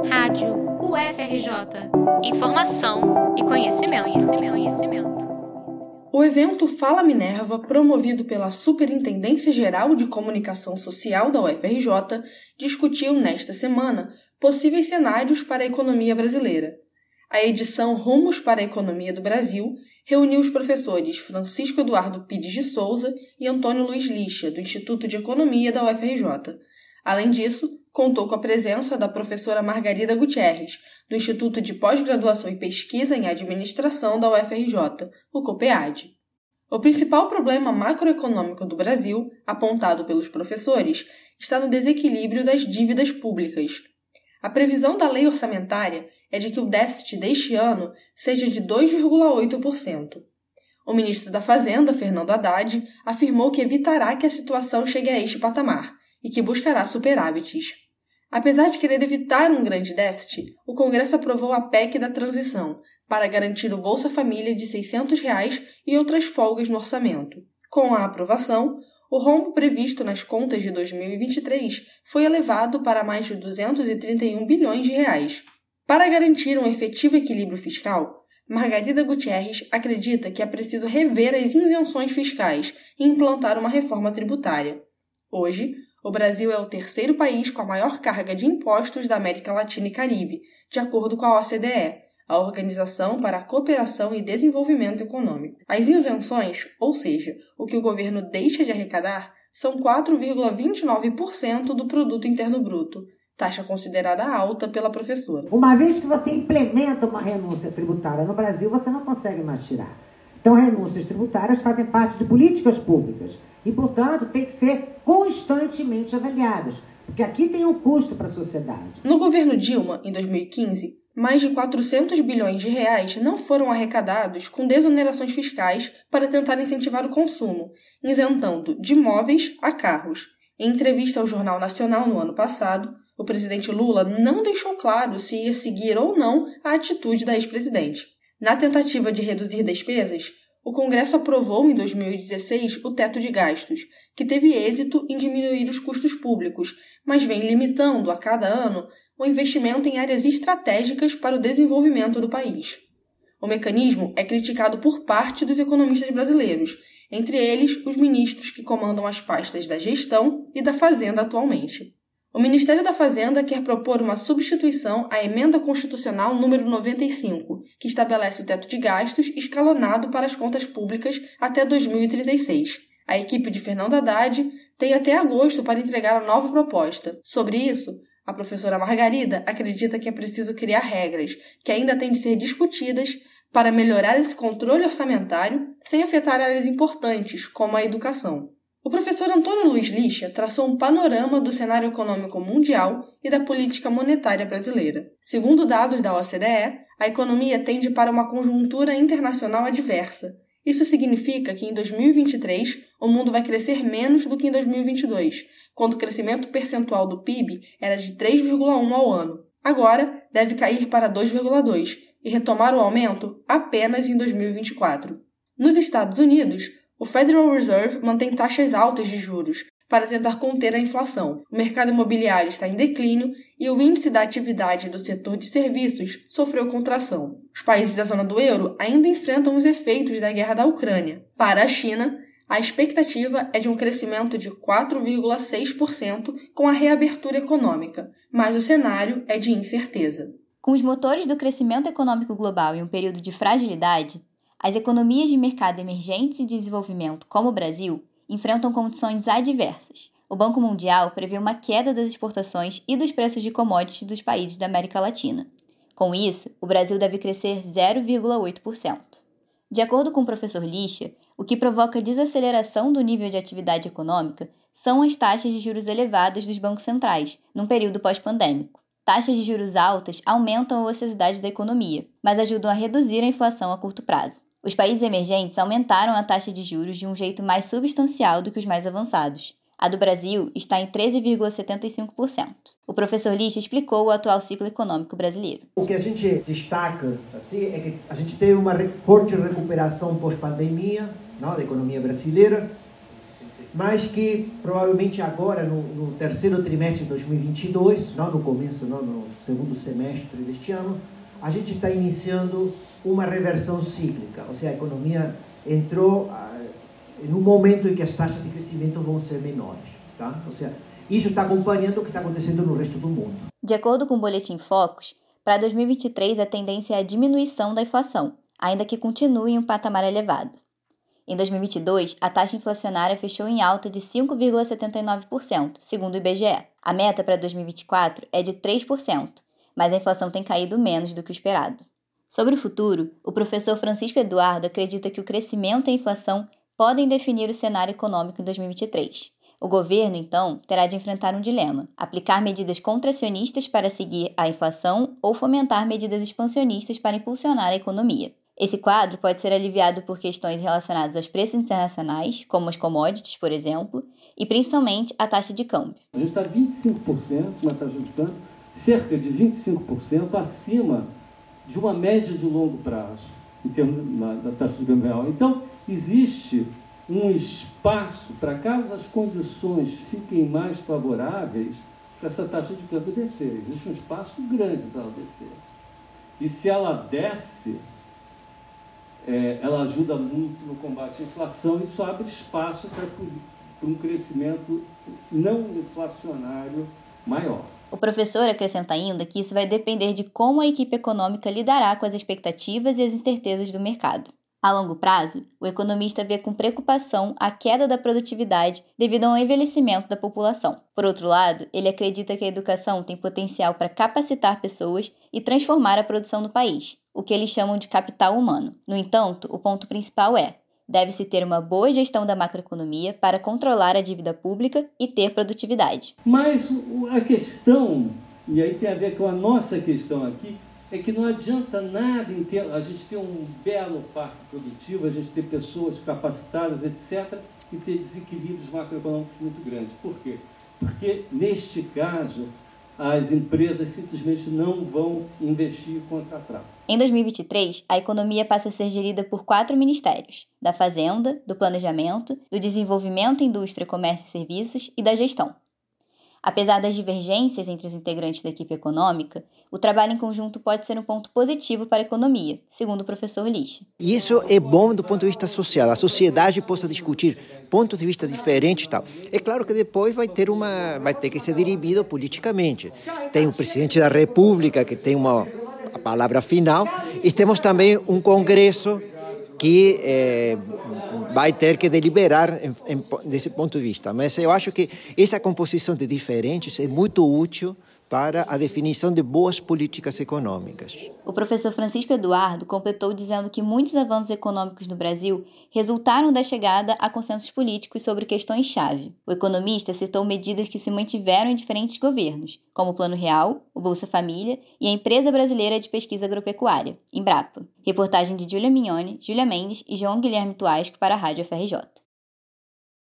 Rádio UFRJ. Informação e conhecimento, conhecimento, conhecimento. O evento Fala Minerva, promovido pela Superintendência Geral de Comunicação Social da UFRJ, discutiu nesta semana possíveis cenários para a economia brasileira. A edição Rumos para a Economia do Brasil reuniu os professores Francisco Eduardo Pires de Souza e Antônio Luiz Lixa, do Instituto de Economia da UFRJ. Além disso, contou com a presença da professora Margarida Gutierrez, do Instituto de Pós-Graduação e Pesquisa em Administração da UFRJ, o COPEAD. O principal problema macroeconômico do Brasil, apontado pelos professores, está no desequilíbrio das dívidas públicas. A previsão da lei orçamentária é de que o déficit deste ano seja de 2,8%. O ministro da Fazenda, Fernando Haddad, afirmou que evitará que a situação chegue a este patamar e que buscará superávites. Apesar de querer evitar um grande déficit, o Congresso aprovou a PEC da transição para garantir o Bolsa Família de 600 reais e outras folgas no orçamento. Com a aprovação, o rombo previsto nas contas de 2023 foi elevado para mais de 231 bilhões de reais. Para garantir um efetivo equilíbrio fiscal, Margarida Gutierrez acredita que é preciso rever as isenções fiscais e implantar uma reforma tributária. Hoje, o Brasil é o terceiro país com a maior carga de impostos da América Latina e Caribe, de acordo com a OCDE, a Organização para a Cooperação e Desenvolvimento Econômico. As isenções, ou seja, o que o governo deixa de arrecadar, são 4,29% do produto interno bruto, taxa considerada alta pela professora. Uma vez que você implementa uma renúncia tributária no Brasil, você não consegue mais tirar. Então, renúncias tributárias fazem parte de políticas públicas e, portanto, tem que ser constantemente avaliadas, porque aqui tem um custo para a sociedade. No governo Dilma, em 2015, mais de 400 bilhões de reais não foram arrecadados com desonerações fiscais para tentar incentivar o consumo, isentando de móveis a carros. Em entrevista ao Jornal Nacional no ano passado, o presidente Lula não deixou claro se ia seguir ou não a atitude da ex-presidente. Na tentativa de reduzir despesas, o Congresso aprovou em 2016 o teto de gastos, que teve êxito em diminuir os custos públicos, mas vem limitando a cada ano o investimento em áreas estratégicas para o desenvolvimento do país. O mecanismo é criticado por parte dos economistas brasileiros, entre eles os ministros que comandam as pastas da gestão e da fazenda atualmente. O Ministério da Fazenda quer propor uma substituição à Emenda Constitucional número 95, que estabelece o teto de gastos escalonado para as contas públicas até 2036. A equipe de Fernando Haddad tem até agosto para entregar a nova proposta. Sobre isso, a professora Margarida acredita que é preciso criar regras, que ainda têm de ser discutidas para melhorar esse controle orçamentário sem afetar áreas importantes, como a educação. O professor Antônio Luiz Lixa traçou um panorama do cenário econômico mundial e da política monetária brasileira. Segundo dados da OCDE, a economia tende para uma conjuntura internacional adversa. Isso significa que em 2023 o mundo vai crescer menos do que em 2022, quando o crescimento percentual do PIB era de 3,1 ao ano. Agora deve cair para 2,2 e retomar o aumento apenas em 2024. Nos Estados Unidos, o Federal Reserve mantém taxas altas de juros para tentar conter a inflação. O mercado imobiliário está em declínio e o índice da atividade do setor de serviços sofreu contração. Os países da zona do euro ainda enfrentam os efeitos da guerra da Ucrânia. Para a China, a expectativa é de um crescimento de 4,6% com a reabertura econômica, mas o cenário é de incerteza. Com os motores do crescimento econômico global em um período de fragilidade, as economias de mercado emergentes e de desenvolvimento, como o Brasil, enfrentam condições adversas. O Banco Mundial prevê uma queda das exportações e dos preços de commodities dos países da América Latina. Com isso, o Brasil deve crescer 0,8%. De acordo com o professor Lixa, o que provoca desaceleração do nível de atividade econômica são as taxas de juros elevadas dos bancos centrais, num período pós-pandêmico. Taxas de juros altas aumentam a ociosidade da economia, mas ajudam a reduzir a inflação a curto prazo. Os países emergentes aumentaram a taxa de juros de um jeito mais substancial do que os mais avançados. A do Brasil está em 13,75%. O professor Lixa explicou o atual ciclo econômico brasileiro. O que a gente destaca assim, é que a gente teve uma forte recuperação pós-pandemia da economia brasileira. mas que provavelmente agora, no, no, terceiro trimestre de 2022, não no começo, não no segundo semestre deste ano, a gente está iniciando uma reversão cíclica, ou seja, a economia entrou ah, em um momento em que as taxas de crescimento vão ser menores, tá? Ou seja, isso está acompanhando o que está acontecendo no resto do mundo. De acordo com o Boletim Focus, para 2023 a tendência é a diminuição da inflação, ainda que continue em um patamar elevado. Em 2022, a taxa inflacionária fechou em alta de 5,79%, segundo o IBGE. A meta para 2024 é de 3%, mas a inflação tem caído menos do que o esperado. Sobre o futuro, o professor Francisco Eduardo acredita que o crescimento e a inflação podem definir o cenário econômico em 2023. O governo, então, terá de enfrentar um dilema: aplicar medidas contracionistas para seguir a inflação ou fomentar medidas expansionistas para impulsionar a economia. Esse quadro pode ser aliviado por questões relacionadas aos preços internacionais, como as commodities, por exemplo, e principalmente a taxa de câmbio. A gente está 25% na taxa de câmbio, cerca de 25% acima de uma média de longo prazo, em termos da taxa de câmbio real. Então, existe um espaço para caso as condições fiquem mais favoráveis para essa taxa de câmbio descer. Existe um espaço grande para ela descer. E se ela desce, é, ela ajuda muito no combate à inflação e isso abre espaço para um crescimento não inflacionário maior. O professor acrescenta ainda que isso vai depender de como a equipe econômica lidará com as expectativas e as incertezas do mercado. A longo prazo, o economista vê com preocupação a queda da produtividade devido ao envelhecimento da população. Por outro lado, ele acredita que a educação tem potencial para capacitar pessoas e transformar a produção do país, o que eles chamam de capital humano. No entanto, o ponto principal é: deve-se ter uma boa gestão da macroeconomia para controlar a dívida pública e ter produtividade. Mas a questão, e aí tem a ver com a nossa questão aqui, é que não adianta nada a gente ter um belo parque produtivo, a gente ter pessoas capacitadas, etc., e ter desequilíbrios macroeconômicos muito grandes. Por quê? Porque, neste caso, as empresas simplesmente não vão investir e contratar. Em 2023, a economia passa a ser gerida por quatro ministérios: da Fazenda, do Planejamento, do Desenvolvimento, Indústria, Comércio e Serviços e da Gestão. Apesar das divergências entre os integrantes da equipe econômica, o trabalho em conjunto pode ser um ponto positivo para a economia, segundo o professor Lixa. Isso é bom do ponto de vista social. A sociedade possa discutir pontos de vista diferentes e tal. É claro que depois vai ter uma, vai ter que ser dirigido politicamente. Tem o presidente da República que tem uma palavra final e temos também um congresso que eh, vai ter que deliberar em, em, desse ponto de vista. Mas eu acho que essa composição de diferentes é muito útil para a definição de boas políticas econômicas. O professor Francisco Eduardo completou dizendo que muitos avanços econômicos no Brasil resultaram da chegada a consensos políticos sobre questões-chave. O economista citou medidas que se mantiveram em diferentes governos, como o Plano Real, o Bolsa Família e a Empresa Brasileira de Pesquisa Agropecuária, Embrapa. Reportagem de Júlia Mignoni, Júlia Mendes e João Guilherme Tuasco para a Rádio FRJ.